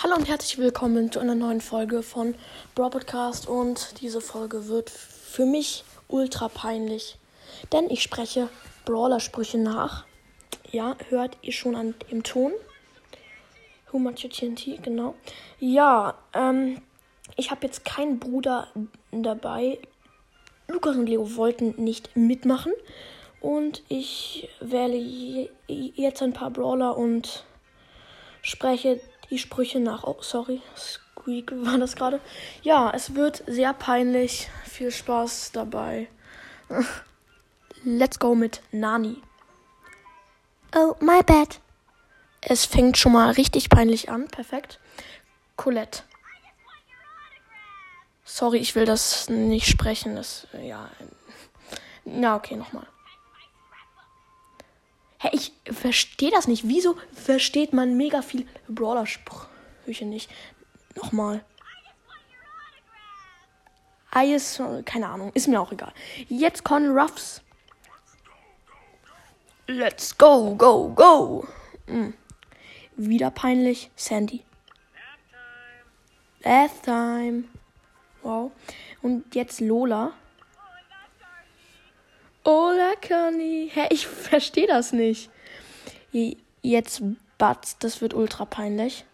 Hallo und herzlich willkommen zu einer neuen Folge von Brawl Podcast und diese Folge wird für mich ultra peinlich, denn ich spreche Brawler-Sprüche nach. Ja, hört ihr schon an dem Ton? Who much TNT, genau. Ja, ähm, ich habe jetzt keinen Bruder dabei. Lukas und Leo wollten nicht mitmachen und ich wähle jetzt ein paar Brawler und spreche die Sprüche nach. Oh, sorry. Squeak war das gerade. Ja, es wird sehr peinlich. Viel Spaß dabei. Let's go mit Nani. Oh, my bad. Es fängt schon mal richtig peinlich an. Perfekt. Colette. Sorry, ich will das nicht sprechen. Das, ja. Na, okay, nochmal. Hä, ich verstehe das nicht. Wieso versteht man mega viel Brawler-Sprüche nicht? Nochmal. Eis, keine Ahnung, ist mir auch egal. Jetzt Con Ruffs. Let's go, go, go. Hm. Wieder peinlich. Sandy. Last time. Wow. Und jetzt Lola. Ola Conny. Hä, ich verstehe das nicht. Jetzt Butts, das wird ultra peinlich.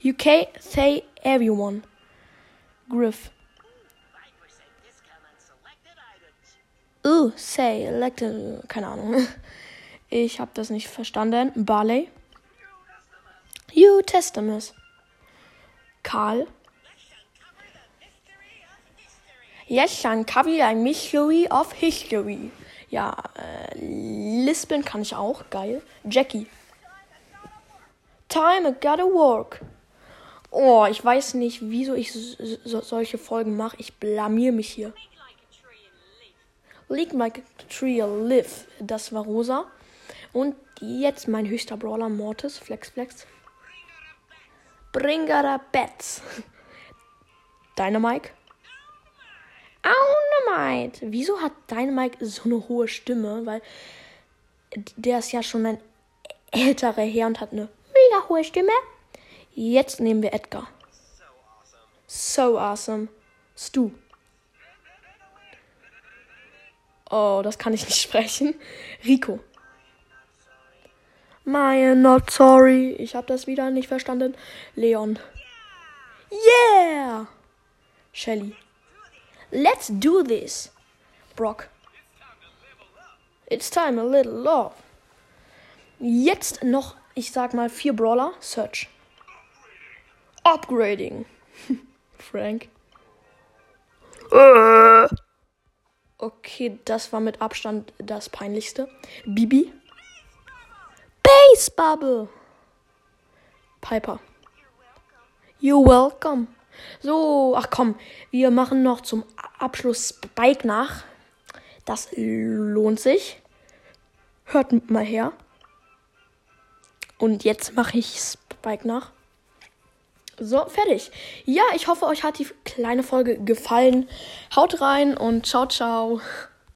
You can't say everyone. Griff. Uh, say, elected, keine Ahnung. Ich habe das nicht verstanden. Barley. You Testament. Karl. Yes, uncover a mystery of history. Ja, äh, Lispeln kann ich auch. Geil. Jackie. Time I gotta work. Oh, ich weiß nicht, wieso ich so, solche Folgen mache. Ich blamier mich hier. Leak like a tree live. Das war Rosa. Und jetzt mein höchster Brawler Mortis. Flex, flex. Bringer Bets. Dynamite. Dynamite. Wieso hat Dynamite so eine hohe Stimme? Weil der ist ja schon ein älterer Herr und hat eine mega hohe Stimme. Jetzt nehmen wir Edgar. So awesome. Stu. Oh, das kann ich nicht sprechen. Rico. My not sorry. Ich habe das wieder nicht verstanden. Leon. Yeah. Shelly. Let's do this. Brock. It's time a little love. Jetzt noch, ich sag mal, vier Brawler. Search. Upgrading. Frank. Äh. Okay, das war mit Abstand das peinlichste. Bibi. Base Bubble. Piper. You're welcome. So, ach komm, wir machen noch zum Abschluss Spike nach. Das lohnt sich. Hört mal her. Und jetzt mache ich Spike nach. So, fertig. Ja, ich hoffe, euch hat die kleine Folge gefallen. Haut rein und ciao, ciao.